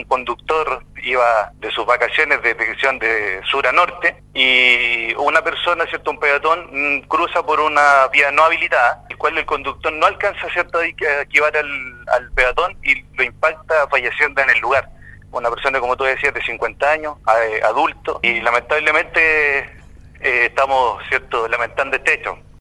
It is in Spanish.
un conductor iba de sus vacaciones de dirección de sur a norte y una persona, ¿cierto? Un peatón mm, cruza por una vía no habilitada, el cual el conductor no alcanza, ¿cierto? A esquivar al, al peatón y lo impacta falleciendo en el lugar. Una persona, como tú decías, de 50 años, eh, adulto, y lamentablemente eh, estamos, ¿cierto?, lamentando este hecho.